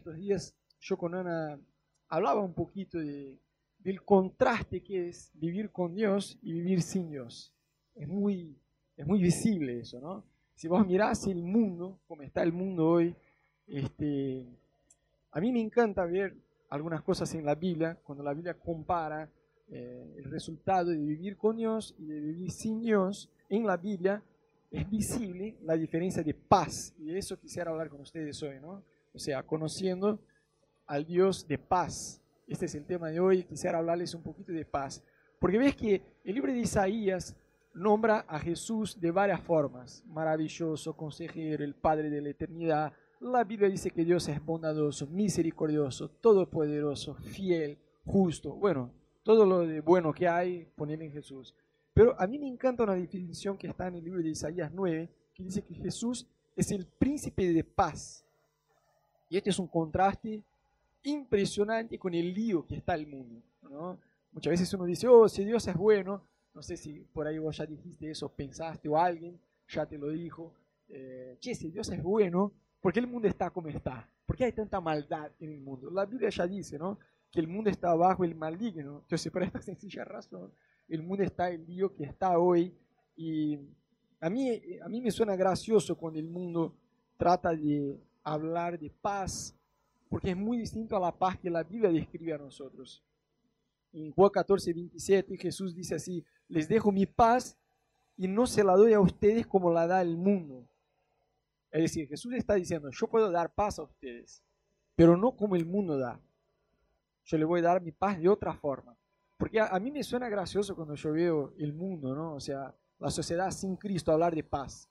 estos días yo con Ana hablaba un poquito de, del contraste que es vivir con Dios y vivir sin Dios. Es muy, es muy visible eso, ¿no? Si vos mirás el mundo, como está el mundo hoy, este, a mí me encanta ver algunas cosas en la Biblia, cuando la Biblia compara eh, el resultado de vivir con Dios y de vivir sin Dios, en la Biblia es visible la diferencia de paz. Y de eso quisiera hablar con ustedes hoy, ¿no? O sea, conociendo al Dios de paz. Este es el tema de hoy. Quisiera hablarles un poquito de paz. Porque ves que el libro de Isaías nombra a Jesús de varias formas. Maravilloso, consejero, el Padre de la eternidad. La Biblia dice que Dios es bondadoso, misericordioso, todopoderoso, fiel, justo. Bueno, todo lo de bueno que hay, poner en Jesús. Pero a mí me encanta una definición que está en el libro de Isaías 9, que dice que Jesús es el príncipe de paz. Y este es un contraste impresionante con el lío que está el mundo. ¿no? Muchas veces uno dice, oh, si Dios es bueno, no sé si por ahí vos ya dijiste eso, pensaste o alguien ya te lo dijo, eh, che, si Dios es bueno, ¿por qué el mundo está como está? ¿Por qué hay tanta maldad en el mundo? La Biblia ya dice, ¿no? Que el mundo está bajo el maligno. Entonces, por esta sencilla razón, el mundo está el lío que está hoy. Y a mí, a mí me suena gracioso cuando el mundo trata de hablar de paz, porque es muy distinto a la paz que la Biblia describe a nosotros. En Juan 14, 27, Jesús dice así, les dejo mi paz y no se la doy a ustedes como la da el mundo. Es decir, Jesús está diciendo, yo puedo dar paz a ustedes, pero no como el mundo da. Yo le voy a dar mi paz de otra forma. Porque a, mí me suena gracioso cuando yo veo el mundo, ¿no? O sea, la sociedad sin Cristo hablar de paz.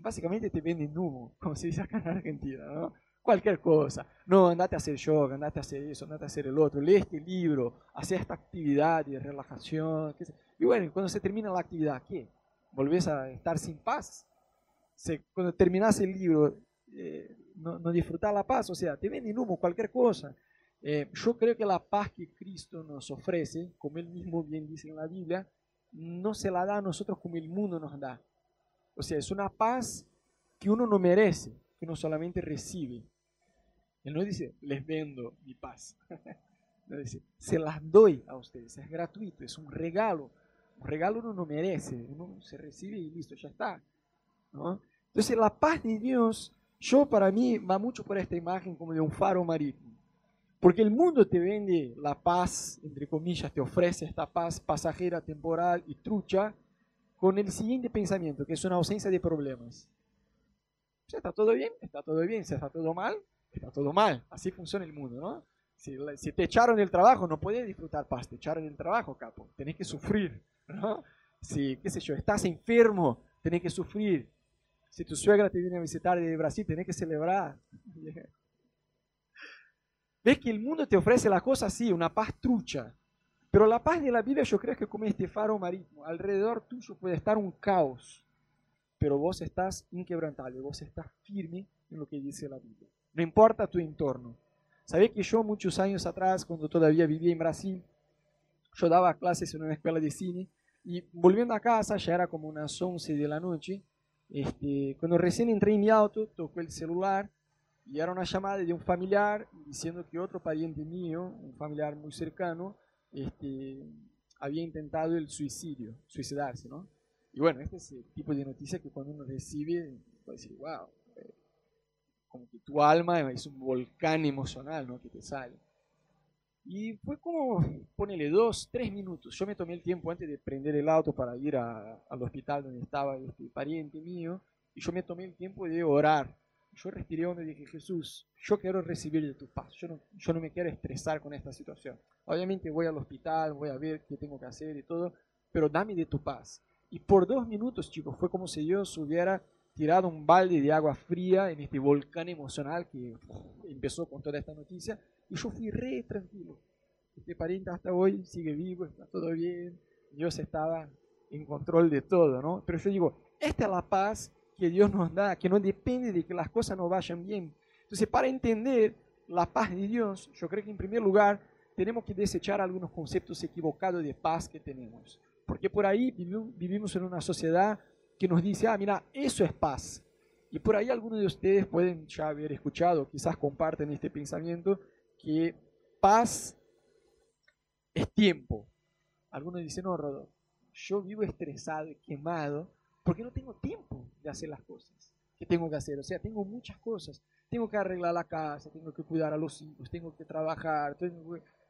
Básicamente te venden humo, como se dice acá en Argentina, ¿no? Cualquier cosa. No, andate a hacer yoga, andate a hacer eso, andate a hacer el otro. Lee este libro, hace esta actividad de relajación. Y bueno, cuando se termina la actividad, ¿qué? ¿Volvés a estar sin paz? cuando terminas el libro, eh, no, no disfrutar la paz, o sea, te venden humo, cualquier cosa. Eh, yo creo que la paz que Cristo nos ofrece, como él mismo bien dice en la Biblia, no se la da a nosotros como el mundo nos da. O sea, es una paz que uno no merece, que uno solamente recibe. Él no dice, les vendo mi paz. no dice, se las doy a ustedes, es gratuito, es un regalo. Un regalo uno no merece, uno se recibe y listo, ya está. Entonces la paz de Dios, yo para mí va mucho por esta imagen como de un faro marítimo. Porque el mundo te vende la paz, entre comillas, te ofrece esta paz pasajera, temporal y trucha, con el siguiente pensamiento, que es una ausencia de problemas. Si está todo bien, está todo bien. Si está todo mal, está todo mal. Así funciona el mundo, ¿no? Si, te echaron el trabajo, no puedes disfrutar paz. Te echaron el trabajo, capo. Tenés que sufrir, ¿no? Si, qué sé yo, estás enfermo, tenés que sufrir. Si tu suegra te viene a visitar de Brasil, tenés que celebrar. Ves que el mundo te ofrece la cosa así, una paz trucha. Pero la paz de la vida yo creo que como este faro marítimo, alrededor tuyo puede estar un caos, pero vos estás inquebrantable, vos estás firme en lo que dice la Biblia. No importa tu entorno. Sabés que yo muchos años atrás, cuando todavía vivía en Brasil, yo daba clases en una escuela de cine y volviendo a casa, ya era como unas 11 de la noche, este, cuando recién entré en mi auto, tocó el celular y era una llamada de un familiar diciendo que otro pariente mío, un familiar muy cercano, este, había intentado el suicidio, suicidarse, ¿no? Y bueno, este es el tipo de noticia que cuando uno recibe, puede decir, wow, eh, como que tu alma es un volcán emocional, ¿no? Que te sale. Y fue como, ponele dos, tres minutos. Yo me tomé el tiempo antes de prender el auto para ir al hospital donde estaba este pariente mío. Y yo me tomé el tiempo de orar yo respiré hondo y dije, Jesús, yo quiero recibir de tu paz, yo no, yo no me quiero estresar con esta situación. Obviamente voy al hospital, voy a ver qué tengo que hacer y todo, pero dame de tu paz. Y por dos minutos, chicos, fue como si Dios hubiera tirado un balde de agua fría en este volcán emocional que empezó con toda esta noticia, y yo fui re tranquilo. Este pariente hasta hoy sigue vivo, está todo bien, Dios estaba en control de todo, ¿no? Pero yo digo, esta es la paz que Dios nos da, que no depende de que las cosas no vayan bien. Entonces, para entender la paz de Dios, yo creo que en primer lugar tenemos que desechar algunos conceptos equivocados de paz que tenemos. Porque por ahí vivimos en una sociedad que nos dice, ah, mira, eso es paz. Y por ahí algunos de ustedes pueden ya haber escuchado, quizás comparten este pensamiento, que paz es tiempo. Algunos dicen, no, Rodolfo, yo vivo estresado y quemado porque no tengo tiempo de hacer las cosas que tengo que hacer. O sea, tengo muchas cosas. Tengo que arreglar la casa, tengo que cuidar a los hijos, tengo que trabajar.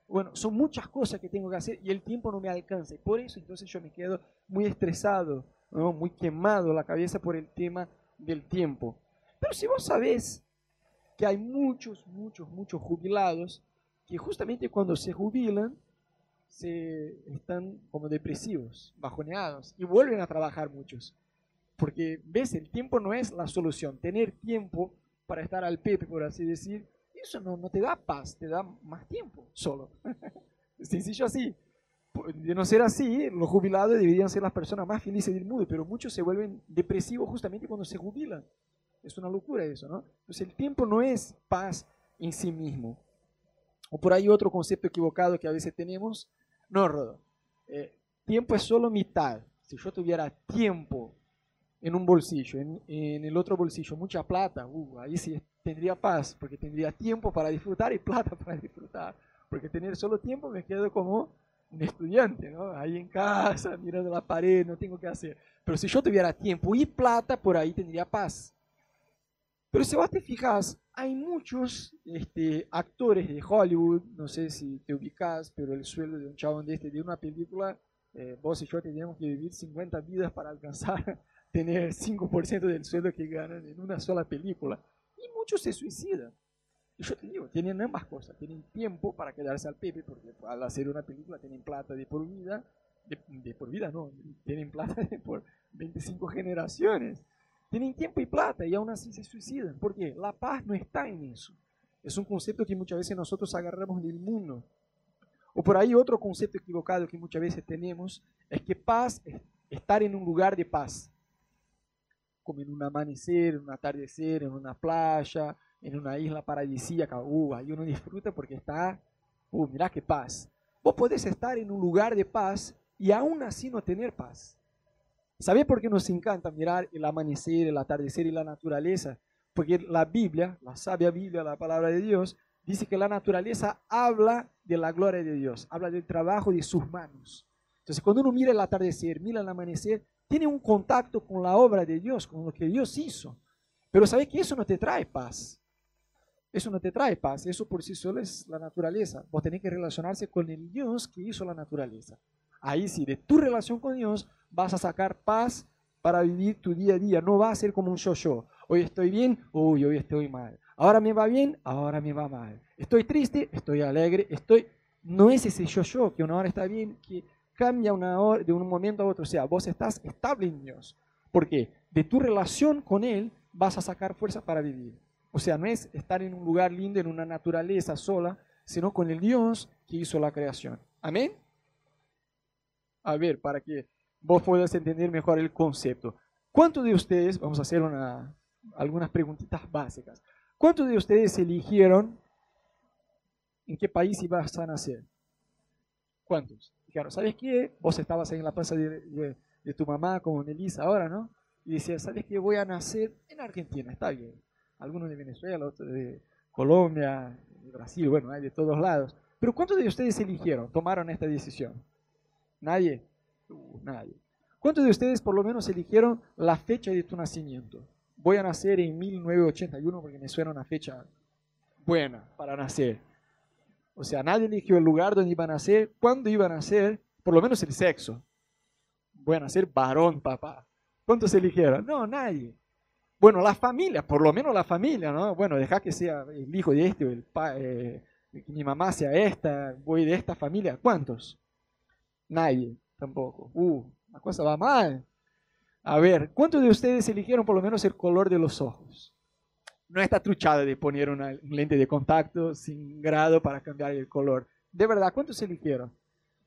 bueno, son muchas cosas que tengo que hacer y el tiempo no me alcanza. Y por eso entonces yo me quedo muy estresado, muy quemado la cabeza por el tema del tiempo. Pero si vos sabés que hay muchos, muchos, muchos jubilados que justamente cuando se jubilan se están como depresivos, bajoneados y vuelven a trabajar muchos. Porque, ves, el tiempo no es la solución. Tener tiempo para estar al pepe, por así decir, eso no, no te da paz, te da más tiempo solo. Sencillo así. De no ser así, los jubilados deberían ser las personas más felices del mundo, pero muchos se vuelven depresivos justamente cuando se jubilan. Es una locura eso, ¿no? Entonces el tiempo no es paz en sí mismo. O por ahí otro concepto equivocado que a veces tenemos. No, Rodo. Eh, tiempo es solo mitad. Si yo tuviera tiempo en un bolsillo, en, el otro bolsillo mucha plata, uh, ahí sí tendría paz, porque tendría tiempo para disfrutar y plata para disfrutar. Porque tener solo tiempo me quedo como un estudiante, ¿no? Ahí en casa, mirando la pared, no tengo que hacer. Pero si yo tuviera tiempo y plata, por ahí tendría paz. Pero si vos te fijas, hay muchos este, actores de Hollywood, no sé si te ubicas, pero el sueldo de un chabón de este, de una película, eh, vos y yo teníamos que vivir 50 vidas para alcanzar tener 5% del sueldo que ganan en una sola película. Y muchos se suicidan. Y yo te digo, tienen ambas cosas. Tienen tiempo para quedarse al pepe, porque al hacer una película tienen plata de por vida. De, por vida no, tienen plata de por 25 generaciones. Tienen tiempo y plata y aún así se suicidan. ¿Por qué? La paz no está en eso. Es un concepto que muchas veces nosotros agarramos del mundo. O por ahí otro concepto equivocado que muchas veces tenemos es que paz es estar en un lugar de paz como en un amanecer, en un atardecer, en una playa, en una isla paradisíaca. Uh, ahí uno disfruta porque está, uh, mirá qué paz. Vos podés estar en un lugar de paz y aún así no tener paz. ¿Sabés por qué nos encanta mirar el amanecer, el atardecer y la naturaleza? Porque la Biblia, la sabia Biblia, la palabra de Dios, dice que la naturaleza habla de la gloria de Dios, habla del trabajo de sus manos. Entonces, cuando uno mira el atardecer, mira el amanecer, tiene un contacto con la obra de Dios, con lo que Dios hizo. Pero sabes que eso no te trae paz. Eso no te trae paz. Eso por sí solo es la naturaleza. Vos tenés que relacionarse con el Dios que hizo la naturaleza. Ahí sí, de tu relación con Dios vas a sacar paz para vivir tu día a día. No va a ser como un yo-yo. Hoy estoy bien, uy, hoy estoy mal. Ahora me va bien, ahora me va mal. Estoy triste, estoy alegre, estoy... No es ese yo-yo que una hora está bien, que cambia una hora, de un momento a otro. O sea, vos estás estable en Dios. Porque de tu relación con Él vas a sacar fuerza para vivir. O sea, no es estar en un lugar lindo, en una naturaleza sola, sino con el Dios que hizo la creación. Amén. A ver, para que vos puedas entender mejor el concepto. ¿Cuántos de ustedes, vamos a hacer una, algunas preguntitas básicas, ¿cuántos de ustedes eligieron en qué país ibas a nacer? ¿Cuántos? Dijeron, ¿sabes qué? Vos estabas ahí en la plaza de, tu mamá con Elisa ahora, ¿no? Y decía, ¿sabes qué? Voy a nacer en Argentina, está bien. Algunos de Venezuela, otros de Colombia, de Brasil, bueno, hay de todos lados. Pero ¿cuántos de ustedes eligieron, tomaron esta decisión? ¿Nadie? Uh, nadie. ¿Cuántos de ustedes por lo menos eligieron la fecha de tu nacimiento? Voy a nacer en 1981 porque me suena una fecha buena para nacer. O sea, nadie eligió el lugar donde iban a nacer, cuándo iban a nacer, por lo menos el sexo. Voy a nacer varón, papá. ¿Cuántos eligieron? No, nadie. Bueno, la familia, por lo menos la familia, ¿no? Bueno, deja que sea el hijo de este o el eh, que mi mamá sea esta, voy de esta familia. ¿Cuántos? Nadie, tampoco. Uh, la cosa va mal. A ver, ¿cuántos de ustedes eligieron por lo menos el color de los ojos? no está truchada de poner una lente de contacto sin grado para cambiar el color. De verdad, ¿cuántos eligieron?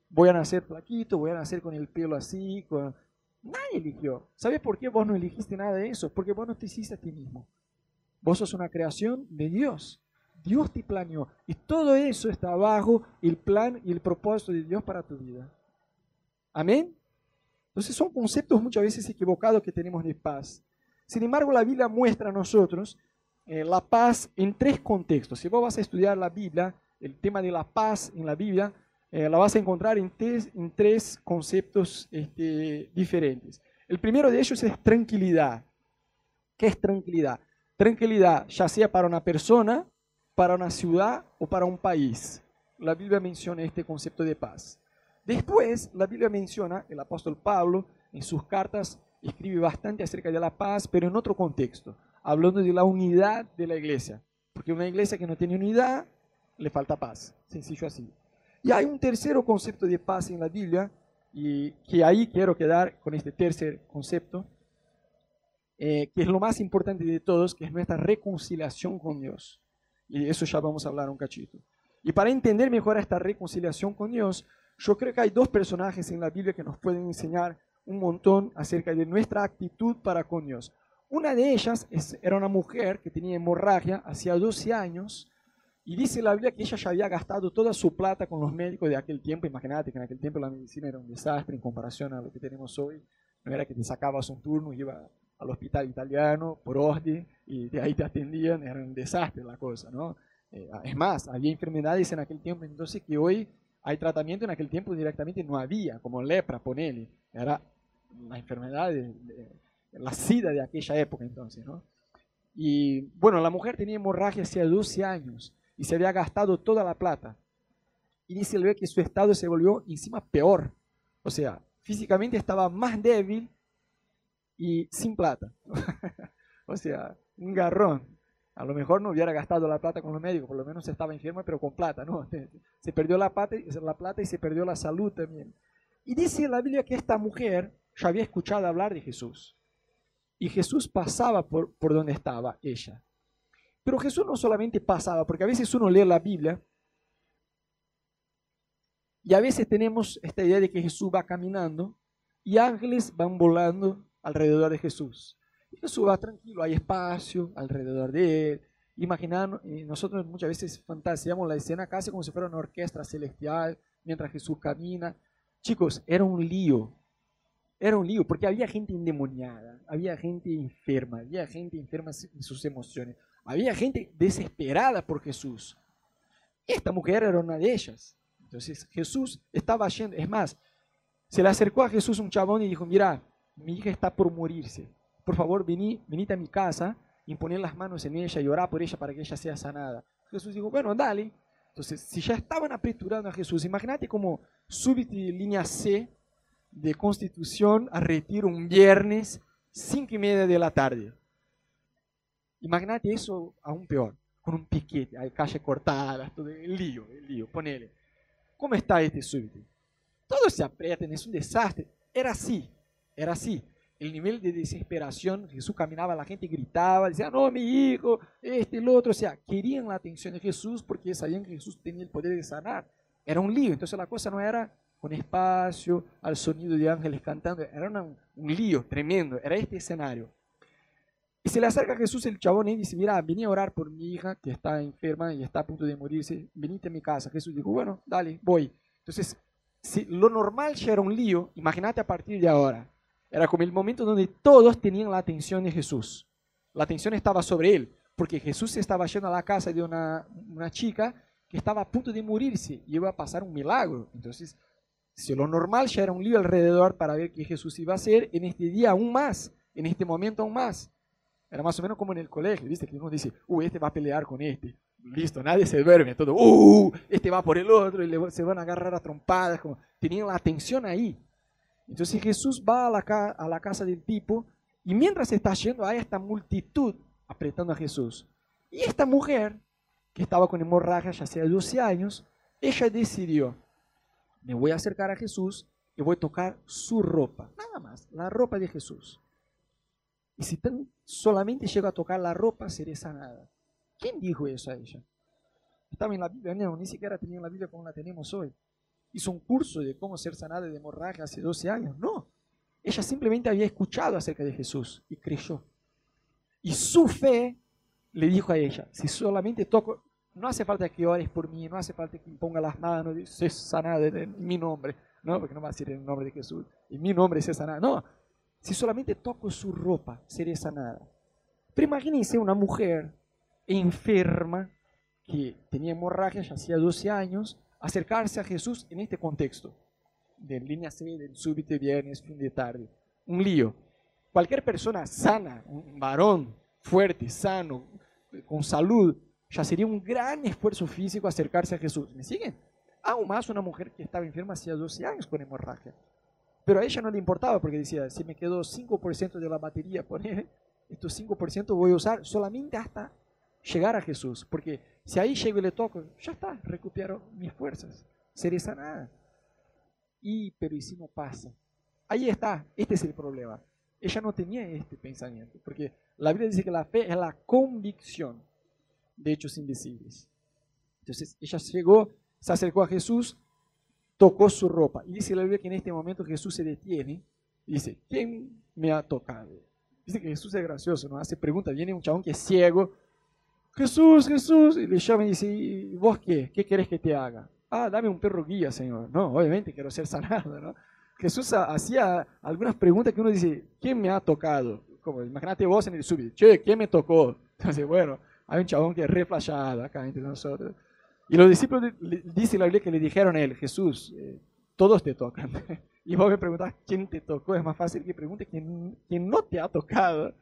Voy a nacer flaquito, voy a nacer con el pelo así. Con... Nadie eligió. ¿Sabes por qué vos no elegiste nada de eso? Porque vos no te hiciste a ti mismo. Vos sos una creación de Dios. Dios te planeó. Y todo eso está bajo el plan y el propósito de Dios para tu vida. Amén. Entonces son conceptos muchas veces equivocados que tenemos de paz. Sin embargo, la Biblia muestra a nosotros eh, la paz en tres contextos. Si vos vas a estudiar la Biblia, el tema de la paz en la Biblia, eh, la vas a encontrar en tres, en tres conceptos este, diferentes. El primero de ellos es tranquilidad. ¿Qué es tranquilidad? Tranquilidad, ya sea para una persona, para una ciudad o para un país. La Biblia menciona este concepto de paz. Después, la Biblia menciona, el apóstol Pablo en sus cartas escribe bastante acerca de la paz, pero en otro contexto, hablando de la unidad de la iglesia. Porque una iglesia que no tiene unidad, le falta paz, sencillo así. Y hay un tercer concepto de paz en la Biblia, y que ahí quiero quedar con este tercer concepto, eh, que es lo más importante de todos, que es nuestra reconciliación con Dios. Y de eso ya vamos a hablar un cachito. Y para entender mejor esta reconciliación con Dios, yo creo que hay dos personajes en la Biblia que nos pueden enseñar un montón acerca de nuestra actitud para con Dios. Una de ellas era una mujer que tenía hemorragia hacía 12 años y dice la Biblia que ella ya había gastado toda su plata con los médicos de aquel tiempo. Imagínate que en aquel tiempo la medicina era un desastre en comparación a lo que tenemos hoy. No era que te sacabas un turno y ibas al hospital italiano por orden y de ahí te atendían, era un desastre la cosa, ¿no? Eh, es más, había enfermedades en aquel tiempo entonces que hoy hay tratamiento, en aquel tiempo directamente no había, como lepra, ponele, era la enfermedad, de, la sida de aquella época entonces, ¿no? Y bueno, la mujer tenía hemorragia hacía 12 años y se había gastado toda la plata. Y dice el que su estado se volvió encima peor. O sea, físicamente estaba más débil y sin plata. o sea, un garrón. A lo mejor no hubiera gastado la plata con los médicos, por lo menos estaba enferma, pero con plata, ¿no? Se perdió la plata, la plata y se perdió la salud también. Y dice la Biblia que esta mujer ya había escuchado hablar de Jesús. Y Jesús pasaba por, por donde estaba ella. Pero Jesús no solamente pasaba, porque a veces uno lee la Biblia y a veces tenemos esta idea de que Jesús va caminando y ángeles van volando alrededor de Jesús. Jesús va tranquilo, hay espacio alrededor de él. Imaginar, eh, nosotros muchas veces fantaseamos la escena casi como si fuera una orquesta celestial mientras Jesús camina. Chicos, era un lío era un lío porque había gente endemoniada, había gente enferma, había gente enferma en sus emociones, había gente desesperada por Jesús. Esta mujer era una de ellas. Entonces Jesús estaba yendo, es más, se le acercó a Jesús un chabón y dijo, mira, mi hija está por morirse. Por favor, vení, venite a mi casa, imponer las manos en ella y orar por ella para que ella sea sanada. Jesús dijo, bueno, dale. Entonces, si ya estaban apreturando a Jesús, imagínate como súbito línea C, de Constitución a retiro un viernes, cinco y media de la tarde. Imagínate eso aún peor, con un piquete, hay calles cortadas, todo el lío, el lío, ponele. ¿Cómo está este súbito? Todos se aprietan, es un desastre. Era así, era así. El nivel de desesperación, Jesús caminaba, la gente gritaba, decía, no, mi hijo, este, el otro. O sea, querían la atención de Jesús porque sabían que Jesús tenía el poder de sanar. Era un lío, entonces la cosa no era con espacio, al sonido de ángeles cantando. Era un lío tremendo, era este escenario. Y se le acerca a Jesús el chabón y dice, mira, vení a orar por mi hija que está enferma y está a punto de morirse, venite a mi casa. Jesús dijo, bueno, dale, voy. Entonces, si lo normal ya era un lío, imagínate a partir de ahora. Era como el momento donde todos tenían la atención de Jesús. La atención estaba sobre él, porque Jesús estaba yendo a la casa de una, una chica que estaba a punto de morirse y iba a pasar un milagro. Entonces, si lo normal ya era un lío alrededor para ver qué Jesús iba a hacer, en este día aún más, en este momento aún más. Era más o menos como en el colegio, ¿viste? Que uno dice, uh, este va a pelear con este. Listo, nadie se duerme, todo, uh, este va por el otro y se van a agarrar a trompadas. Como, tenían la atención ahí. Entonces Jesús va a la, a casa del tipo y mientras está yendo hay esta multitud apretando a Jesús. Y esta mujer, que estaba con hemorragia ya hacía 12 años, ella decidió, me voy a acercar a Jesús y voy a tocar su ropa, nada más, la ropa de Jesús. Y si tan solamente llego a tocar la ropa, seré sanada. ¿Quién dijo eso a ella? Estaba en la Biblia, no, ni siquiera tenía la Biblia como la tenemos hoy. Hizo un curso de cómo ser sanada de hemorragia hace 12 años. No, ella simplemente había escuchado acerca de Jesús y creyó. Y su fe le dijo a ella, si solamente toco, no hace falta que ores por mí, no hace falta que imponga las manos, sé sanada en mi nombre, no, porque no va a decir en el nombre de Jesús, en mi nombre sé sanada, no, si solamente toco su ropa, seré sanada. Pero imagínense una mujer enferma que tenía hemorragia ya hacía 12 años, acercarse a Jesús en este contexto, de línea C, del súbito viernes, fin de tarde. Un lío. Cualquier persona sana, un varón fuerte, sano, con salud, ya sería un gran esfuerzo físico acercarse a Jesús. ¿Me siguen? Aún más una mujer que estaba enferma hacía 12 años con hemorragia. Pero a ella no le importaba porque decía, si me quedó 5% de la batería, poner estos 5% voy a usar solamente hasta llegar a Jesús. Porque si ahí llego y le toco, ya está, recupero mis fuerzas, seré sanada. Y, pero ¿y si no pasa? Ahí está, este es el problema. Ella no tenía este pensamiento, porque la Biblia dice que la fe es la convicción de hechos invisibles. Entonces ella llegó, se acercó a Jesús, tocó su ropa. Y dice la Biblia que en este momento Jesús se detiene y dice, ¿quién me ha tocado? Dice que Jesús es gracioso, ¿no? Hace pregunta, viene un chabón que es ciego, Jesús, Jesús, y le llama y dice, vos qué? ¿Qué querés que te haga? Ah, dame un perro guía, Señor. No, obviamente quiero ser sanado, ¿no? Jesús hacía algunas preguntas que uno dice, ¿quién me ha tocado? Como, imagínate vos en el súbito, che, ¿quién me tocó? Entonces, bueno, hay un chabón que es re acá entre nosotros. Y los discípulos, dice la Biblia que le dijeron a él, Jesús, eh, todos te tocan. y vos me preguntás, ¿quién te tocó? Es más fácil que pregunte quién, quién no te ha tocado.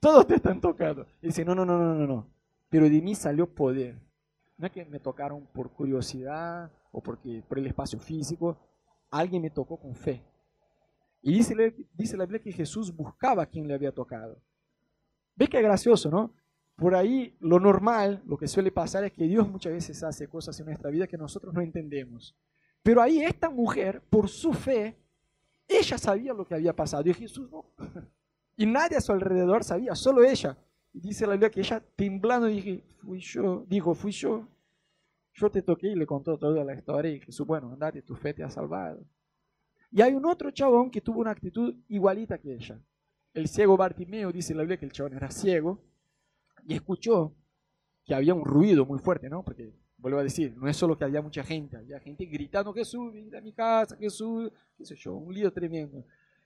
Todos te están tocando. Y dice, no, no, no, no, no, no. Pero de mí salió poder. No es que me tocaron por curiosidad o porque, por el espacio físico. Alguien me tocó con fe. Y dice, dice la Biblia que Jesús buscaba a quien le había tocado. ¿Ves que gracioso, no? Por ahí lo normal, lo que suele pasar es que Dios muchas veces hace cosas en nuestra vida que nosotros no entendemos. Pero ahí esta mujer, por su fe, ella sabía lo que había pasado y Jesús no. Y nadie a su alrededor sabía, solo ella. Y dice la Biblia que ella temblando dije, fui yo, dijo, fui yo. Yo te toqué y le contó toda la historia y Jesús, bueno, andate, tu fe te ha salvado. Y hay un otro chabón que tuvo una actitud igualita que ella. El ciego Bartimeo, dice la Biblia que el chabón era ciego y escuchó que había un ruido muy fuerte, ¿no? Porque, vuelvo a decir, no es solo que había mucha gente, había gente gritando, Jesús, ven a mi casa, Jesús, qué sé yo, un lío tremendo.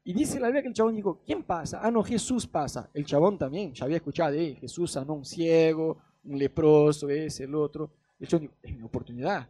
Y dice la Biblia que el chabón dijo, ¿quién pasa? Ah, no, Jesús pasa. El chabón también, ya había escuchado, eh, Jesús sanó un ciego, un leproso, ese, el otro. El chabón dijo, es mi oportunidad.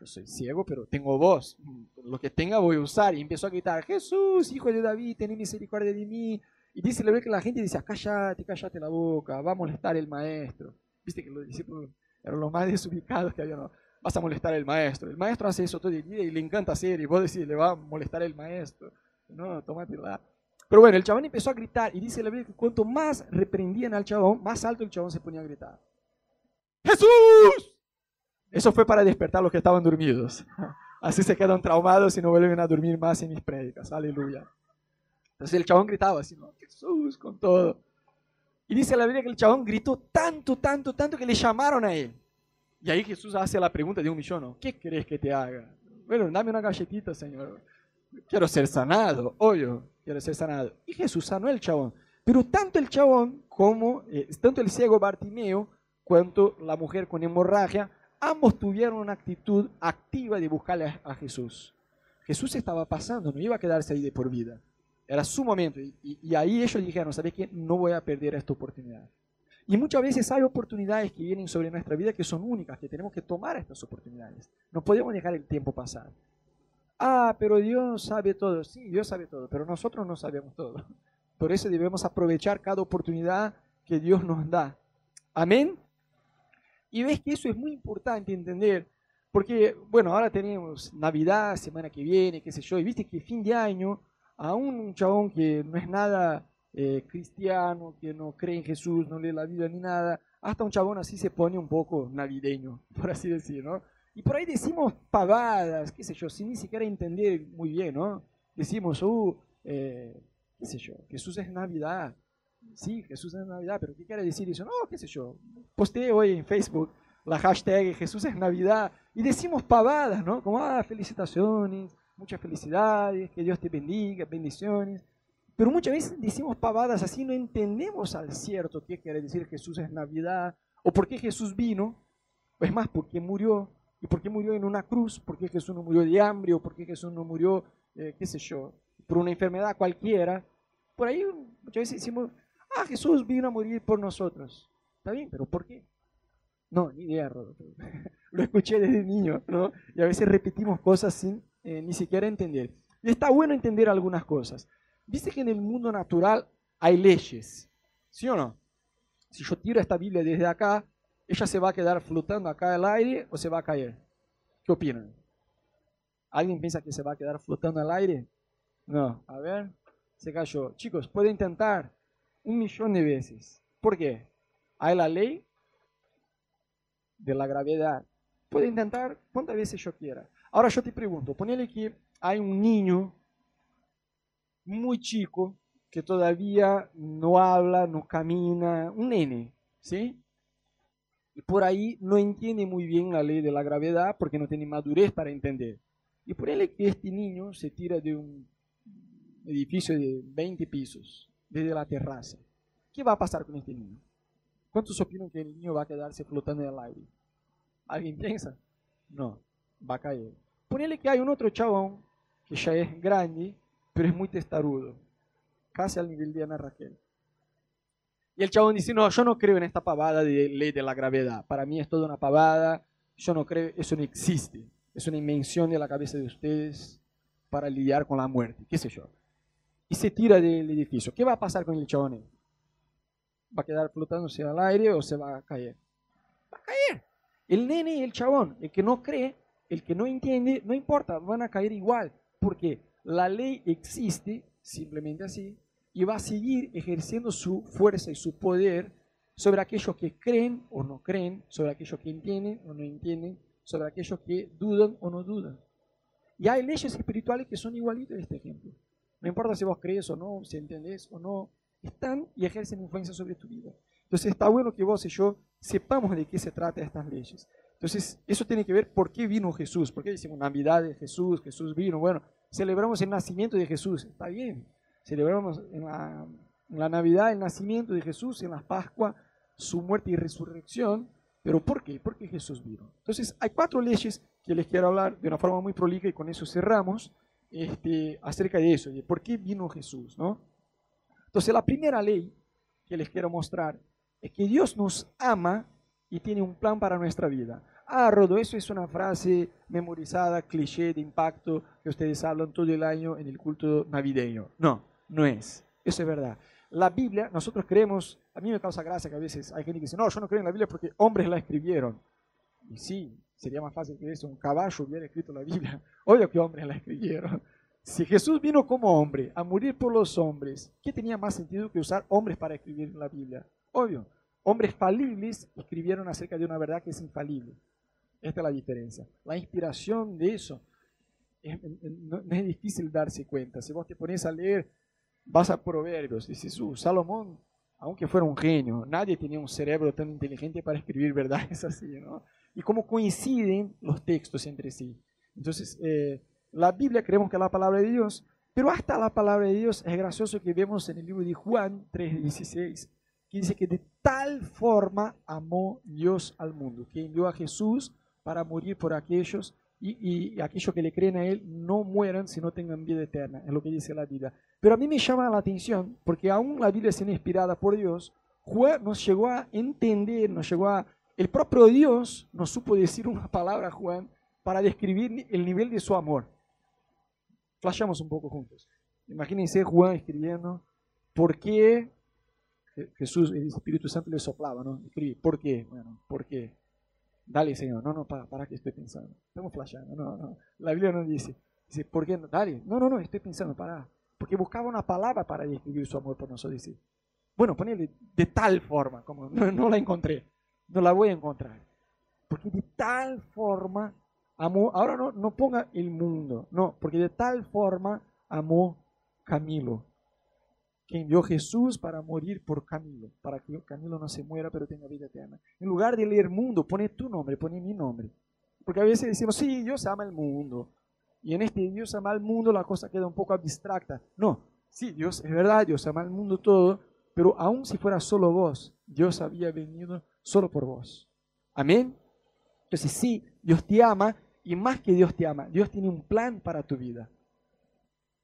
Yo soy ciego, pero tengo voz. Lo que tenga voy a usar. Y empezó a gritar, Jesús, hijo de David, ten misericordia de mí. Y dice la Biblia que la gente dice, cállate, cállate la boca, va a molestar el maestro. Viste que los discípulos eran los más desubicados que había, no, vas a molestar el maestro. El maestro hace eso todo el día y le encanta hacer, y vos decís, le va a molestar el maestro. No, tómatela. Pero bueno, el chabón empezó a gritar, y dice la Biblia que cuanto más reprendían al chabón, más alto el chabón se ponía a gritar. ¡Jesús! Eso fue para despertar a los que estaban dormidos. Así se quedan traumados y no vuelven a dormir más en mis prédicas. Aleluya. Entonces el chabón gritaba así, ¿no? Jesús, con todo. Y dice la Biblia que el chabón gritó tanto, tanto, tanto que le llamaron a él. Y ahí Jesús hace la pregunta de un millón, ¿no? ¿Qué crees que te haga? Bueno, dame una galletita, Señor. Quiero ser sanado, obvio, quiero ser sanado. Y Jesús sanó el chabón. Pero tanto el chabón como, eh, tanto el ciego Bartimeo, cuanto la mujer con hemorragia, ambos tuvieron una actitud activa de buscarle a Jesús. Jesús estaba pasando, no iba a quedarse ahí de por vida. Era su momento. Y, ahí ellos dijeron, ¿sabes qué? No voy a perder esta oportunidad. Y muchas veces hay oportunidades que vienen sobre nuestra vida que son únicas, que tenemos que tomar estas oportunidades. No podemos dejar el tiempo pasar. Ah, pero Dios sabe todo. Sí, Dios sabe todo, pero nosotros no sabemos todo. Por eso debemos aprovechar cada oportunidad que Dios nos da. Amén. Y ves que eso es muy importante entender, porque, bueno, ahora tenemos Navidad, semana que viene, qué sé yo, y viste que fin de año a un chabón que no es nada eh, cristiano, que no cree en Jesús, no lee la Biblia ni nada, hasta un chabón así se pone un poco navideño, por así decir, ¿no? Y por ahí decimos pavadas, qué sé yo, sin ni siquiera entender muy bien, ¿no? Decimos, uh, eh, qué sé yo, Jesús es Navidad. Sí, Jesús es Navidad, pero ¿qué quiere decir eso? No, qué sé yo, posteé hoy en Facebook la hashtag Jesús es Navidad y decimos pavadas, ¿no? Como, ah, felicitaciones, muchas felicidades, que Dios te bendiga, bendiciones. Pero muchas veces decimos pavadas así, no entendemos al cierto qué quiere decir Jesús es Navidad, o por qué Jesús vino, o es más, por qué murió, y por qué murió en una cruz, por qué Jesús no murió de hambre, o por qué Jesús no murió, eh, qué sé yo, por una enfermedad cualquiera. Por ahí muchas veces decimos, ah, Jesús vino a morir por nosotros. Está bien, pero ¿por qué? No, ni idea, Rodolfo. Lo escuché desde niño, ¿no? Y a veces repetimos cosas sin eh, ni siquiera entender. Y está bueno entender algunas cosas. Dice que en el mundo natural hay leyes, ¿sí o no? Si yo tiro esta Biblia desde acá, ella se va a quedar flotando acá el aire o se va a caer. ¿Qué opinan? ¿Alguien piensa que se va a quedar flotando al aire? No, a ver, se cayó. Chicos, puede intentar un millón de veces. ¿Por qué? Hay la ley de la gravedad. Puede intentar cuantas veces yo quiera. Ahora yo te pregunto, ponele que hay un niño muy chico que todavía no habla, no camina, un nene, ¿sí? Por ahí no entiende muy bien la ley de la gravedad porque no tiene madurez para entender. Y ponele que este niño se tira de un edificio de 20 pisos, desde la terraza. ¿Qué va a pasar con este niño? ¿Cuántos opinan que el niño va a quedarse flotando en el aire? ¿Alguien piensa? No, va a caer. Ponele que hay un otro chabón que ya es grande, pero es muy testarudo, casi al nivel de Ana Raquel. Y el chabón dice, no, yo no creo en esta pavada de ley de la gravedad. Para mí es toda una pavada, yo no creo, eso no existe. Es una invención de la cabeza de ustedes para lidiar con la muerte, qué sé yo. Y se tira del edificio. ¿Qué va a pasar con el chabón? ¿Va a quedar flotándose al aire o se va a caer? Va a caer. El nene y el chabón, el que no cree, el que no entiende, no importa, van a caer igual, porque la ley existe simplemente así y va a seguir ejerciendo su fuerza y su poder sobre aquellos que creen o no creen, sobre aquellos que entienden o no entienden, sobre aquellos que dudan o no dudan. Y hay leyes espirituales que son igualitas de este ejemplo. No importa si vos crees o no, si entendés o no, están y ejercen influencia sobre tu vida. Entonces está bueno que vos y yo sepamos de qué se trata estas leyes. Entonces, eso tiene que ver por qué vino Jesús, por qué decimos Navidad de Jesús, Jesús vino. Bueno, celebramos el nacimiento de Jesús, está bien. Celebramos en la, en la Navidad el nacimiento de Jesús, en la Pascua su muerte y resurrección. ¿Pero por qué? Porque Jesús vino. Entonces, hay cuatro leyes que les quiero hablar de una forma muy prolija y con eso cerramos este, acerca de eso, de por qué vino Jesús. ¿no? Entonces, la primera ley que les quiero mostrar es que Dios nos ama y tiene un plan para nuestra vida. Ah, Rodo, eso es una frase memorizada, cliché de impacto que ustedes hablan todo el año en el culto navideño. No, no es. Eso es verdad. La Biblia, nosotros creemos, a mí me causa gracia que a veces hay gente que dice, no, yo no creo en la Biblia porque hombres la escribieron. Y sí, sería más fácil que eso, un caballo hubiera escrito la Biblia. Obvio que hombres la escribieron. Si Jesús vino como hombre a morir por los hombres, ¿qué tenía más sentido que usar hombres para escribir la Biblia? Obvio. Hombres falibles escribieron acerca de una verdad que es infalible. Esta es la diferencia. La inspiración de eso no, es difícil darse cuenta. Si vos te pones a leer, vas a Proverbios, dices, uh, Salomón, aunque fuera un genio, nadie tenía un cerebro tan inteligente para escribir verdades así, ¿no? Y cómo coinciden los textos entre sí. Entonces, eh, la Biblia creemos que es la palabra de Dios, pero hasta la palabra de Dios es gracioso que vemos en el libro de Juan 3:16, que dice que de tal forma amó Dios al mundo, que envió a Jesús para morir por aquellos y, aquellos que le creen a Él no mueran, sino tengan vida eterna, es lo que dice la Biblia. Pero a mí me llama la atención, porque aún la Biblia siendo inspirada por Dios, Juan nos llegó a entender, nos llegó a... El propio Dios nos supo decir una palabra, Juan, para describir el nivel de su amor. Flashamos un poco juntos. Imagínense Juan escribiendo, ¿por qué Jesús, el Espíritu Santo le soplaba, ¿no? ¿por qué? Bueno, ¿por qué? Dale, Señor. No, no, para, para que estoy pensando. Estamos flasheando. No, no. La Biblia no dice. Dice, ¿por qué? Dale. No, no, no, estoy pensando, para. Porque buscaba una palabra para describir su amor por nosotros. Dice, bueno, ponele de tal forma, como no, la encontré. No la voy a encontrar. Porque de tal forma amó, ahora no, no ponga el mundo, no, porque de tal forma amó Camilo, que envió Jesús para morir por Camilo, para que Camilo no se muera pero tenga vida eterna. En lugar de leer mundo, pone tu nombre, pone mi nombre. Porque a veces decimos, sí, Dios ama el mundo. Y en este Dios ama el mundo la cosa queda un poco abstracta. No, sí, Dios es verdad, Dios ama el mundo todo, pero aun si fuera solo vos, Dios había venido solo por vos. Amén. Entonces sí, Dios te ama y más que Dios te ama, Dios tiene un plan para tu vida.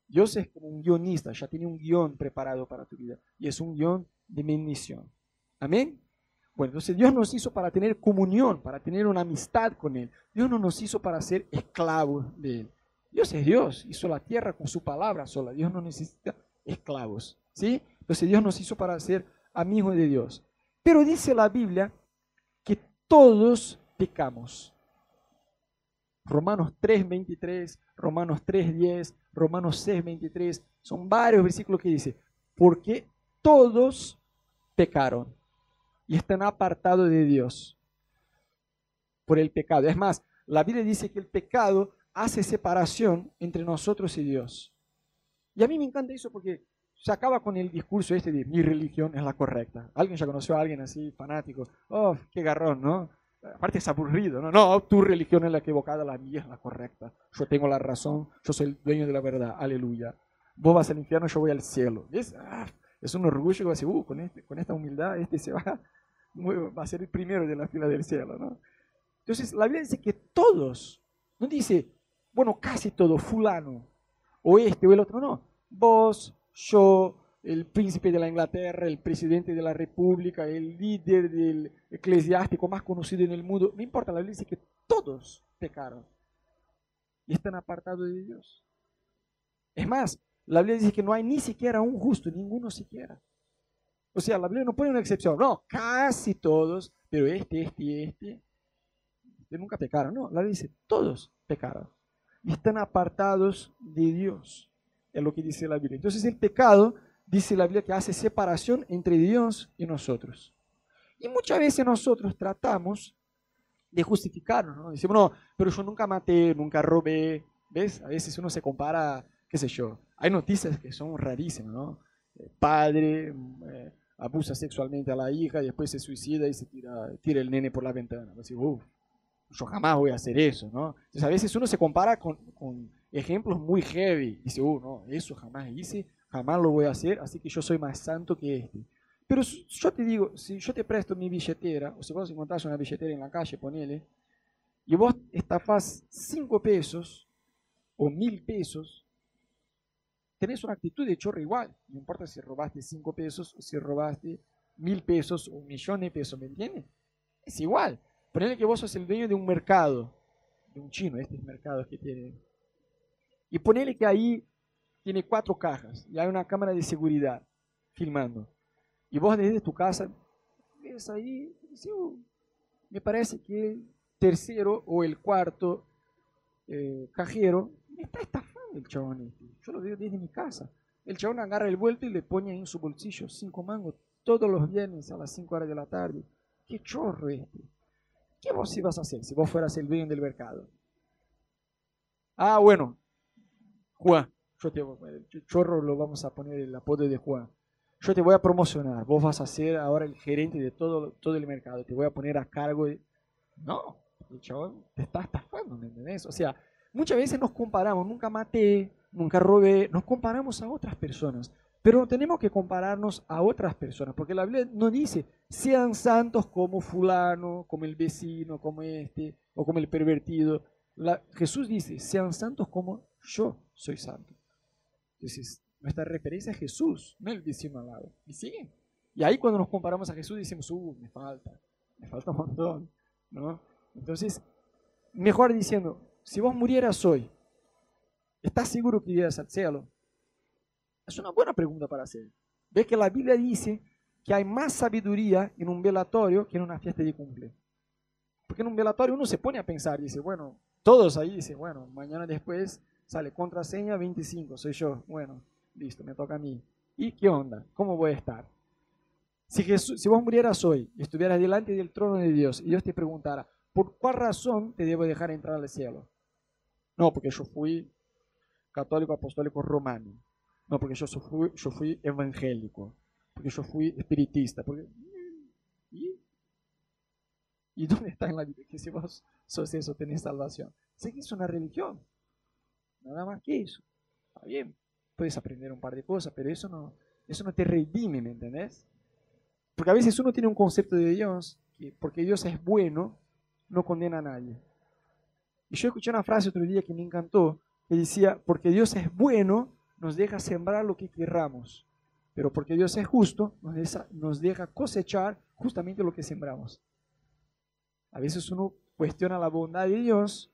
Dios es como un guionista, ya tiene un guion preparado para tu vida y es un guion de bendición. Amén. Bueno, entonces Dios nos hizo para tener comunión, para tener una amistad con Él. Dios no nos hizo para ser esclavos de Él. Dios es Dios, hizo la tierra con su palabra sola. Dios no necesita esclavos. ¿sí? Entonces Dios nos hizo para ser amigos de Dios. Pero dice la Biblia que todos pecamos. Romanos 3:23, Romanos 3:10, Romanos 6:23, son varios versículos que dice, porque todos pecaron y están apartados de Dios por el pecado. Es más, la Biblia dice que el pecado hace separación entre nosotros y Dios. Y a mí me encanta eso porque se acaba con el discurso este de mi religión es la correcta. Alguien ya conoció a alguien así, fanático. Oh, qué garrón, ¿no? Aparte es aburrido, ¿no? No, tu religión es la equivocada, la mía es la correcta. Yo tengo la razón, yo soy el dueño de la verdad, aleluya. Vos vas al infierno, yo voy al cielo. ¿Ves? Ah, es un orgullo que va a decir, uh, con, este, con esta humildad, este se va, va a ser el primero de la fila del cielo, ¿no? Entonces, la Biblia dice que todos, no dice, bueno, casi todo, fulano, o este o el otro, no. Vos, yo, el príncipe de la Inglaterra, el presidente de la República, el líder del eclesiástico más conocido en el mundo, no importa, la Biblia dice que todos pecaron y están apartados de Dios. Es más, la Biblia dice que no hay ni siquiera un justo, ninguno siquiera. O sea, la Biblia no pone una excepción, no, casi todos, pero este, este y este, este nunca pecaron. No, la Biblia dice, todos pecaron están apartados de Dios. Es lo que dice la Biblia. Entonces el pecado, dice la Biblia, que hace separación entre Dios y nosotros. Y muchas veces nosotros tratamos de justificarnos, ¿no? Decimos, no, pero yo nunca maté, nunca robé. ¿Ves? A veces uno se compara, qué sé yo, hay noticias que son rarísimas, ¿no? El padre eh, abusa sexualmente a la hija y después se suicida y se tira, tira el nene por la ventana. Decir, yo jamás voy a hacer eso, ¿no? Entonces a veces uno se compara con, con ejemplos muy heavy y dice, uh, no, eso jamás hice, jamás lo voy a hacer, así que yo soy más santo que este. Pero yo te digo, si yo te presto mi billetera, o si vos encontrás una billetera en la calle, ponele, y vos estafás cinco pesos o mil pesos, tenés una actitud de chorro igual. No importa si robaste cinco pesos o si robaste mil pesos o un millón de pesos, ¿me entiendes? Es igual. Ponele que vos sos el dueño de un mercado, de un chino, este mercado que tiene. Y ponele que ahí tiene cuatro cajas y hay una cámara de seguridad filmando. Y vos desde tu casa ves ahí, y uh, me parece que el tercero o el cuarto eh, cajero me está estafando el chabón este. Yo lo veo desde mi casa. El chabón agarra el vuelto y le pone en su bolsillo cinco mangos todos los viernes a las cinco horas de la tarde. Qué chorro este. ¿Qué vos ibas a hacer si vos fueras el dueño del mercado? Ah, bueno, Juan, yo te el chorro lo vamos a poner el apodo de Juan. Yo te voy a promocionar, vos vas a ser ahora el gerente de todo, todo el mercado, te voy a poner a cargo de... No, el chabón te está estafando, ¿me entendés? O sea, muchas veces nos comparamos, nunca maté, nunca robé, nos comparamos a otras personas. Pero no tenemos que compararnos a otras personas, porque la Biblia no dice, sean santos como fulano, como el vecino, como este, o como el pervertido. Jesús dice, sean santos como yo soy santo. Entonces, nuestra referencia es Jesús, no el vecino lado. Y sigue. Y ahí cuando nos comparamos a Jesús decimos, uh, me falta, me falta un montón. ¿no? Entonces, mejor diciendo, si vos murieras hoy, ¿estás seguro que irías al cielo? Es una buena pregunta para hacer. Ve que la Biblia dice que hay más sabiduría en un velatorio que en una fiesta de cumple. Porque en un velatorio uno se pone a pensar, dice, bueno, todos ahí dicen, bueno, mañana después sale contraseña 25, soy yo. Bueno, listo, me toca a mí. ¿Y qué onda? ¿Cómo voy a estar? Si, si vos murieras hoy y estuvieras delante del trono de Dios y Dios te preguntara, ¿por cuál razón te debo dejar entrar al cielo? No, porque yo fui católico apostólico romano. No, porque yo fui, yo fui evangélico, porque yo fui espiritista. Porque, ¿y? ¿Y dónde está en la Biblia que si vos sos eso tenés salvación? Sé que es una religión, nada más que eso. Está bien, puedes aprender un par de cosas, pero eso no, eso no te redime, ¿me entendés? Porque a veces uno tiene un concepto de Dios que porque Dios es bueno, no condena a nadie. Y yo escuché una frase otro día que me encantó, que decía, porque Dios es bueno, nos deja sembrar lo que querramos, pero porque Dios es justo, nos deja, cosechar justamente lo que sembramos. A veces uno cuestiona la bondad de Dios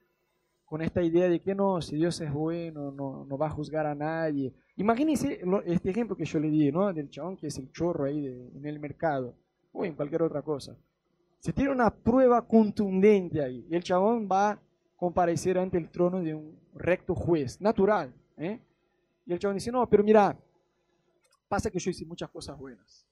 con esta idea de que no, si Dios es bueno, no, va a juzgar a nadie. Imagínense este ejemplo que yo le di, ¿no? Del chabón que es el chorro ahí en el mercado o en cualquier otra cosa. Se tiene una prueba contundente ahí y el chabón va a comparecer ante el trono de un recto juez, natural. ¿eh? Y el chabón dice, no, pero mira, pasa que yo hice muchas cosas buenas.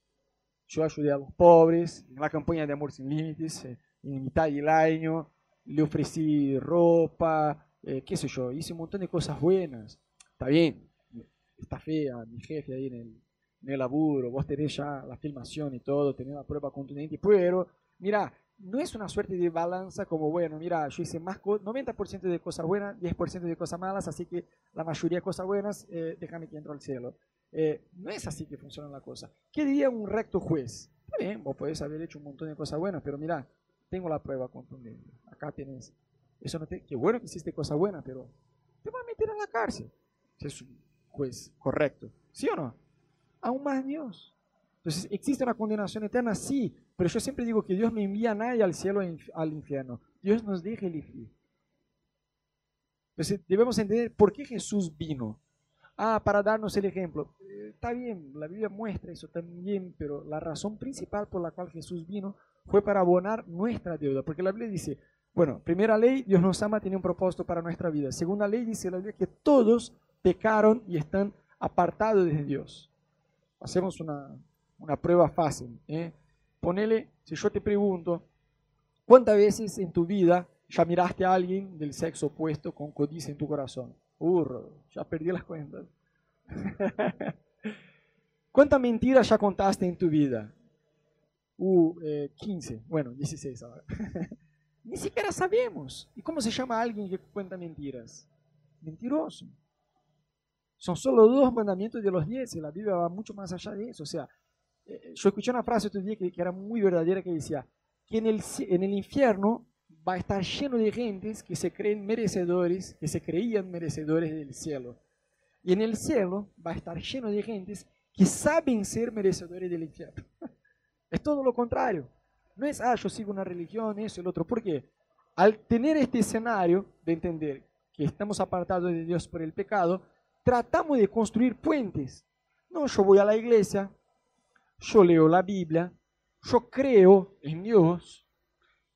Yo ayudé a los pobres en la campaña de Amor Sin Límites, eh, en mitad del año, le ofrecí ropa, eh, qué sé yo, hice un montón de cosas buenas. Está bien, está fea mi jefe ahí en el, en el laburo, vos tenés ya la filmación y todo, tenés la prueba contundente, pero mira, no es una suerte de balanza como, bueno, mira, yo hice más 90% de cosas buenas, 10% de cosas malas, así que la mayoría de cosas buenas, eh, déjame que entro al cielo. Eh, no es así que funciona la cosa. ¿Qué diría un recto juez? Está bien, vos podés haber hecho un montón de cosas buenas, pero mira, tengo la prueba contundente. Acá tenés. Eso no te, qué bueno que hiciste cosas buenas, pero te va a meter en la cárcel. Es un juez correcto. ¿Sí o no? Aún más Dios. Entonces, ¿existe una condenación eterna? Sí, pero yo siempre digo que Dios no envía a nadie al cielo o al infierno. Dios nos deja elegir. Entonces, debemos entender por qué Jesús vino. Ah, para darnos el ejemplo. Eh, está bien, la Biblia muestra eso también, pero la razón principal por la cual Jesús vino fue para abonar nuestra deuda. Porque la Biblia dice, bueno, primera ley, Dios nos ama, tiene un propósito para nuestra vida. Segunda ley dice la Biblia que todos pecaron y están apartados de Dios. Hacemos una, una prueba fácil. ¿eh? Ponele, si yo te pregunto, ¿cuántas veces en tu vida ya miraste a alguien del sexo opuesto con codicia en tu corazón? Burro, ya perdí las cuentas. ¿Cuántas mentiras ya contaste en tu vida? Uh, 15, eh, bueno, 16 ahora. Ni siquiera sabemos. ¿Y cómo se llama alguien que cuenta mentiras? Mentiroso. Son solo dos mandamientos de los diez y la Biblia va mucho más allá de eso. O sea, yo escuché una frase otro día que, era muy verdadera que decía que en el, en el infierno va a estar lleno de gentes que se creen merecedores, que se creían merecedores del cielo. Y en el cielo va a estar lleno de gentes que saben ser merecedores del infierno. es todo lo contrario. No es, ah, yo sigo una religión, eso, el otro. ¿Por qué? Al tener este escenario de entender que estamos apartados de Dios por el pecado, tratamos de construir puentes. No, yo voy a la iglesia, yo leo la Biblia, yo creo en Dios,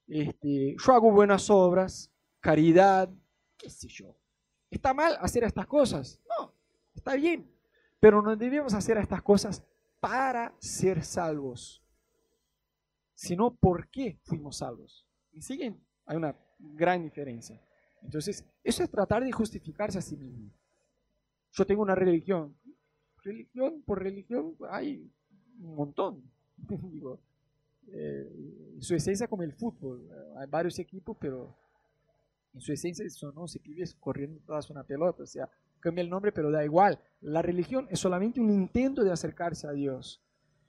este, yo hago buenas obras, caridad, qué sé yo. ¿Está mal hacer estas cosas? No, está bien. Pero no debemos hacer estas cosas para ser salvos, sino por qué fuimos salvos. ¿Me siguen? Hay una gran diferencia. Entonces, eso es tratar de justificarse a sí mismo. Yo tengo una religión. Religión por religión hay un montón. Digo, eh, en su esencia como el fútbol. Hay varios equipos, pero en su esencia son 11 pibes corriendo todas una pelota. O sea, cambia el nombre, pero da igual. La religión es solamente un intento de acercarse a Dios.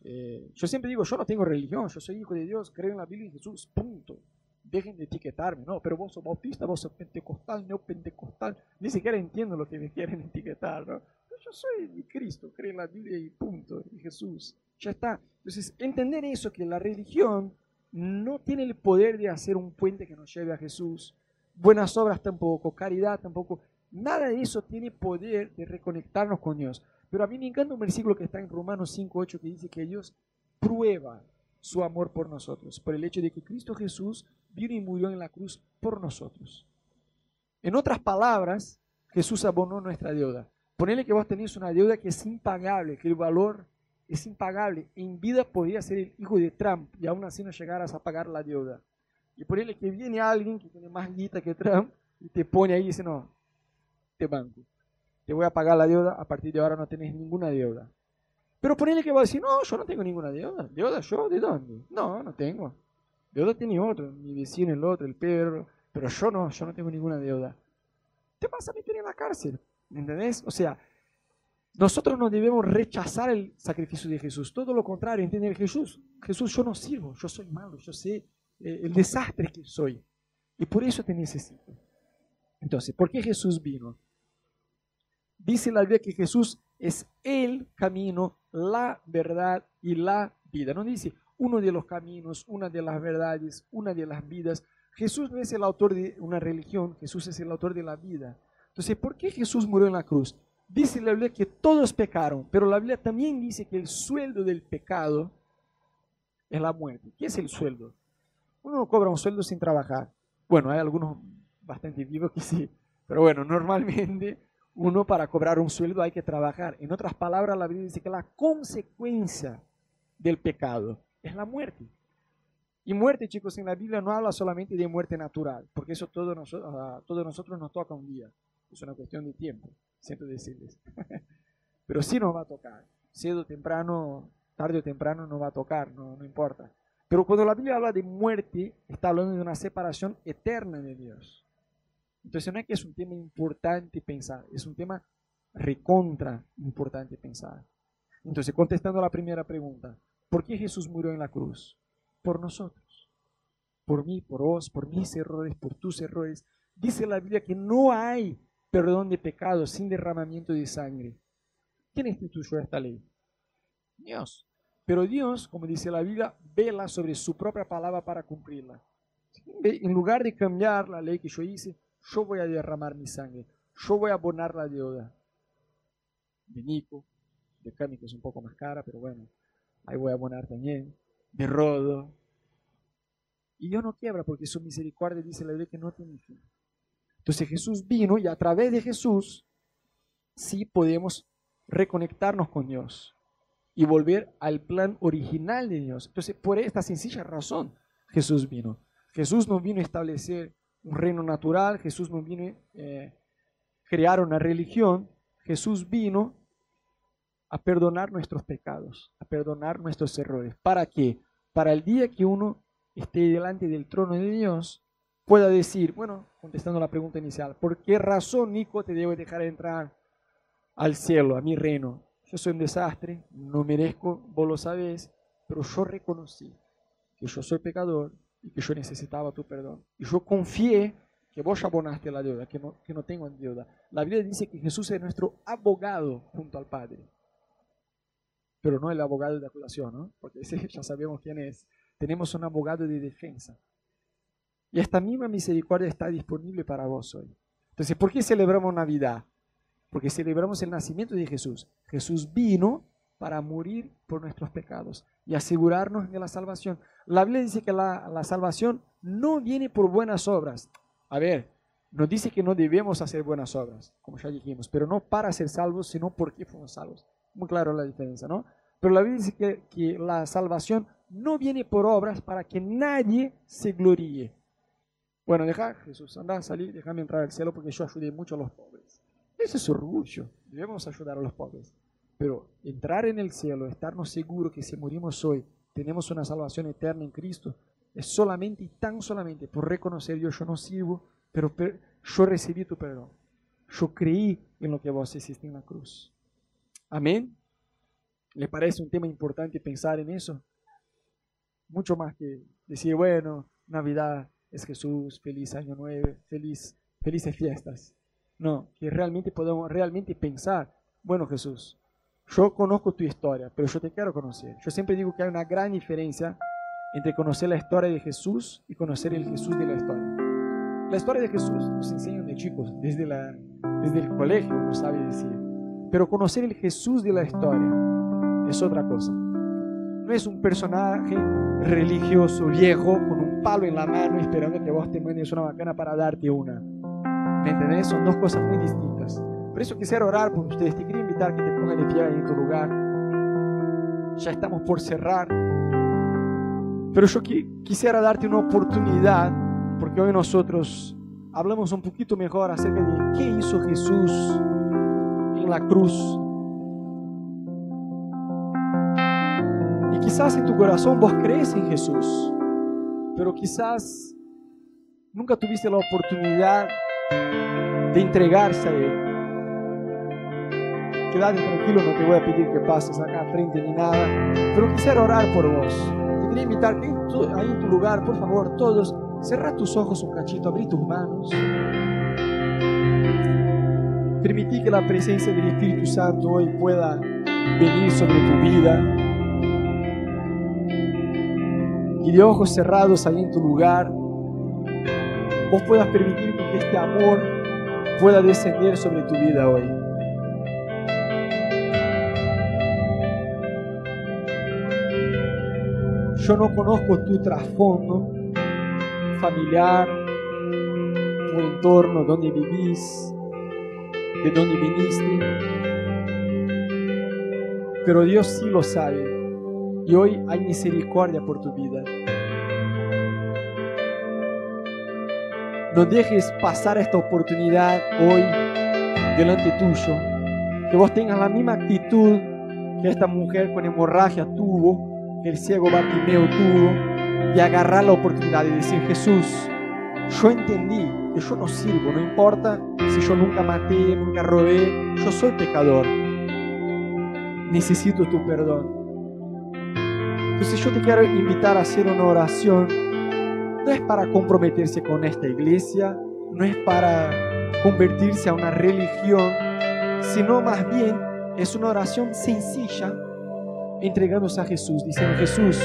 Eh, yo siempre digo, yo no tengo religión, yo soy hijo de Dios, creo en la Biblia y Jesús, punto. Dejen de etiquetarme, no, pero vos sos bautista, vos sos pentecostal, neopentecostal, ni siquiera entiendo lo que me quieren etiquetar, ¿no? Yo soy de Cristo, creo en la Biblia y punto, en Jesús. Ya está. Entonces, entender eso, que la religión no tiene el poder de hacer un puente que nos lleve a Jesús. Buenas obras tampoco, caridad tampoco. Nada de eso tiene poder de reconectarnos con Dios. Pero a mí me encanta un versículo que está en Romanos 5.8 que dice que Dios prueba su amor por nosotros, por el hecho de que Cristo Jesús vino y murió en la cruz por nosotros. En otras palabras, Jesús abonó nuestra deuda. Ponele que vos tenés una deuda que es impagable, que el valor es impagable. En vida podría ser el hijo de Trump y aún así no llegaras a pagar la deuda. Y ponele que viene alguien que tiene más guita que Trump y te pone ahí y dice, no, te banco. Te voy a pagar la deuda, a partir de ahora no tenés ninguna deuda. Pero ponele que va a decir, no, yo no tengo ninguna deuda. ¿Deuda yo? ¿De dónde? No, no tengo. Deuda tiene otro, mi vecino, el otro, el perro. Pero yo no, yo no tengo ninguna deuda. Te vas a meter en la cárcel. ¿Me entendés? O sea, nosotros no debemos rechazar el sacrificio de Jesús. Todo lo contrario, entender Jesús. Jesús, yo no sirvo, yo soy malo, yo sé eh, el desastre que soy. Y por eso te necesito. Entonces, ¿por qué Jesús vino? Dice la Biblia que Jesús es el camino, la verdad y la vida. No dice uno de los caminos, una de las verdades, una de las vidas. Jesús no es el autor de una religión, Jesús es el autor de la vida. Entonces, ¿por qué Jesús murió en la cruz? Dice la Biblia que todos pecaron, pero la Biblia también dice que el sueldo del pecado es la muerte. ¿Qué es el sueldo? Uno no cobra un sueldo sin trabajar. Bueno, hay algunos bastante vivos que sí, pero bueno, normalmente uno para cobrar un sueldo hay que trabajar. En otras palabras, la Biblia dice que la consecuencia del pecado es la muerte. Y muerte, chicos, en la Biblia no habla solamente de muerte natural, porque eso todo nosotros, a todos nosotros nos toca un día. Es una cuestión de tiempo, siempre decirles. Pero sí nos va a tocar. Cedo o temprano, tarde o temprano nos va a tocar, no, no importa. Pero cuando la Biblia habla de muerte, está hablando de una separación eterna de Dios. Entonces no es que es un tema importante pensar, es un tema recontra importante pensar. Entonces, contestando a la primera pregunta, ¿por qué Jesús murió en la cruz? Por nosotros, por mí, por vos, por mis errores, por tus errores. Dice la Biblia que no hay perdón de pecados sin derramamiento de sangre. ¿Quién instituyó esta ley? Dios. Pero Dios, como dice la Biblia, vela sobre su propia palabra para cumplirla. En lugar de cambiar la ley que yo hice, yo voy a derramar mi sangre, yo voy a abonar la deuda de Nico, de Cami, que es un poco más cara, pero bueno, ahí voy a abonar también, de Rodo. Y yo no quiebra porque su misericordia dice la Biblia que no tiene fin. Entonces Jesús vino y a través de Jesús sí podemos reconectarnos con Dios y volver al plan original de Dios. Entonces, por esta sencilla razón, Jesús vino. Jesús no vino a establecer un reino natural, Jesús no vino a eh, crear una religión, Jesús vino a perdonar nuestros pecados, a perdonar nuestros errores. ¿Para qué? Para el día que uno esté delante del trono de Dios, pueda decir, bueno, contestando la pregunta inicial, ¿por qué razón, Nico, te debo dejar entrar al cielo, a mi reino? Yo soy un desastre, no merezco, vos lo sabés, pero yo reconocí que yo soy pecador, y que yo necesitaba tu perdón. Y yo confié que vos abonaste la deuda, que no, que no tengo deuda. La Biblia dice que Jesús es nuestro abogado junto al Padre. Pero no el abogado de acusación, ¿no? Porque ese ya sabemos quién es. Tenemos un abogado de defensa. Y esta misma misericordia está disponible para vos hoy. Entonces, ¿por qué celebramos Navidad? Porque celebramos el nacimiento de Jesús. Jesús vino para morir por nuestros pecados y asegurarnos de la salvación. La Biblia dice que la, salvación no viene por buenas obras. A ver, nos dice que no debemos hacer buenas obras, como ya dijimos, pero no para ser salvos, sino porque fuimos salvos. Muy claro la diferencia, ¿no? Pero la Biblia dice que, que la salvación no viene por obras para que nadie se gloríe. Bueno, deja, Jesús, anda, salí, déjame entrar al cielo porque yo ayudé mucho a los pobres. Ese es orgullo. Debemos ayudar a los pobres. Pero entrar en el cielo, estarnos seguros que si morimos hoy, tenemos una salvación eterna en Cristo, es solamente y tan solamente por reconocer Dios, yo no sirvo, pero yo recibí tu perdón. Yo creí en lo que vos hiciste en la cruz. Amén. ¿Le parece un tema importante pensar en eso? Mucho más que decir, bueno, Navidad es Jesús, feliz año nuevo, feliz, felices fiestas. No, que realmente podamos realmente pensar, bueno Jesús, yo conozco tu historia, pero yo te quiero conocer. Yo siempre digo que hay una gran diferencia entre conocer la historia de Jesús y conocer el Jesús de la historia. La historia de Jesús nos enseñan de chicos, desde, la, desde el colegio uno sabe decir. Pero conocer el Jesús de la historia es otra cosa. No es un personaje religioso viejo con un palo en la mano esperando que vos te mandes una bacana para darte una. ¿Me entendés? Son dos cosas muy distintas. Por eso quisiera orar por ustedes. Te quería invitar que te pongan de pie ahí en tu lugar. Ya estamos por cerrar. Pero yo quisiera darte una oportunidad, porque hoy nosotros hablamos un poquito mejor acerca de qué hizo Jesús en la cruz. Y quizás en tu corazón vos crees en Jesús, pero quizás nunca tuviste la oportunidad de entregarse a Él quédate tranquilo, no te voy a pedir que pases acá frente ni nada, pero quisiera orar por vos. Te quería invitar que ahí en tu lugar, por favor, todos, cerra tus ojos un cachito, abrí tus manos. Permití que la presencia del Espíritu Santo hoy pueda venir sobre tu vida. Y de ojos cerrados ahí en tu lugar, vos puedas permitir que este amor pueda descender sobre tu vida hoy. Yo no conozco tu trasfondo familiar, tu entorno, donde vivís, de dónde viniste. Pero Dios sí lo sabe. Y hoy hay misericordia por tu vida. No dejes pasar esta oportunidad hoy delante tuyo. Que vos tengas la misma actitud que esta mujer con hemorragia tuvo, que el ciego Bartimeo tuvo, y agarrar la oportunidad y decir, Jesús, yo entendí que yo no sirvo, no importa si yo nunca maté, nunca robé, yo soy pecador. Necesito tu perdón. Entonces yo te quiero invitar a hacer una oración. No es para comprometerse con esta iglesia, no es para convertirse a una religión, sino más bien es una oración sencilla entregándose a Jesús, diciendo Jesús,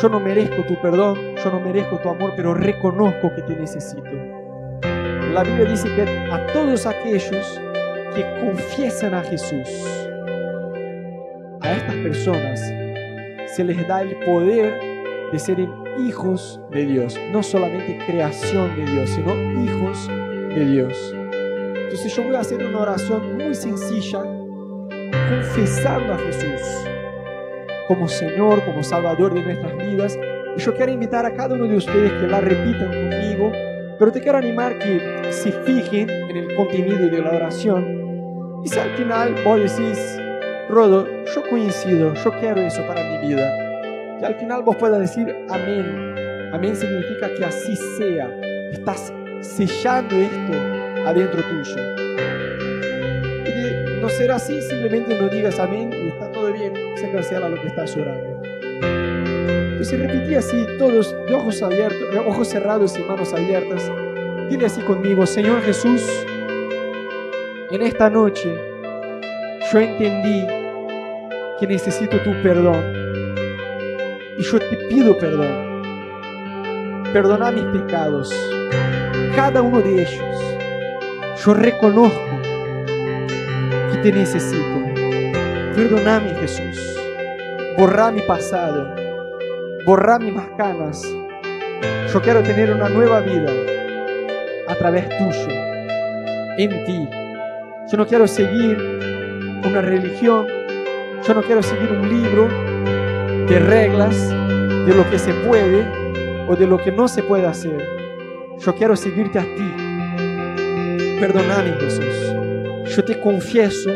yo no merezco tu perdón, yo no merezco tu amor, pero reconozco que te necesito. La Biblia dice que a todos aquellos que confiesan a Jesús, a estas personas se les da el poder de ser hijos de Dios, no solamente creación de Dios, sino hijos de Dios. Entonces yo voy a hacer una oración muy sencilla, confesando a Jesús como Señor, como Salvador de nuestras vidas. Y yo quiero invitar a cada uno de ustedes que la repitan conmigo, pero te quiero animar que se fijen en el contenido de la oración. Y si al final vos decís, Rodo, yo coincido, yo quiero eso para mi vida. Que al final vos puedas decir amén. Amén significa que así sea. Estás sellando esto adentro tuyo. Y de no ser así, simplemente no digas amén y está todo bien, se cancela lo que estás orando. Entonces repetí así, todos de ojos abiertos, ojos cerrados y manos abiertas. Dile así conmigo, Señor Jesús, en esta noche yo entendí que necesito tu perdón. Y yo te pido perdón. Perdona mis pecados, cada uno de ellos. Yo reconozco que te necesito. Perdóname, Jesús. Borra mi pasado. Borra mis canas. Yo quiero tener una nueva vida a través tuyo, en ti. Yo no quiero seguir una religión. Yo no quiero seguir un libro de reglas de lo que se puede o de lo que no se puede hacer. Yo quiero seguirte a ti. Perdóname, Jesús. Yo te confieso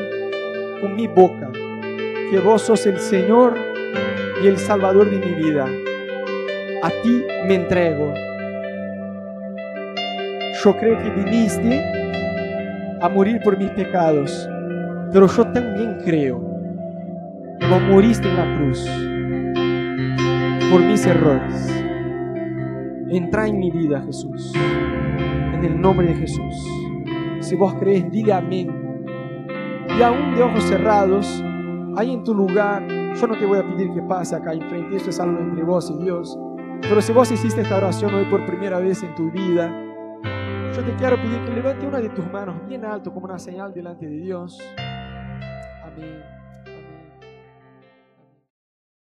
con mi boca que vos sos el Señor y el Salvador de mi vida. A ti me entrego. Yo creo que viniste a morir por mis pecados, pero yo también creo vos moriste en la cruz por mis errores. Entra en mi vida, Jesús, en el nombre de Jesús. Si vos crees, diga amén. Y aún de ojos cerrados, ahí en tu lugar, yo no te voy a pedir que pase acá enfrente, esto es algo entre vos y Dios. Pero si vos hiciste esta oración hoy por primera vez en tu vida, yo te quiero pedir que levante una de tus manos bien alto como una señal delante de Dios. Amén.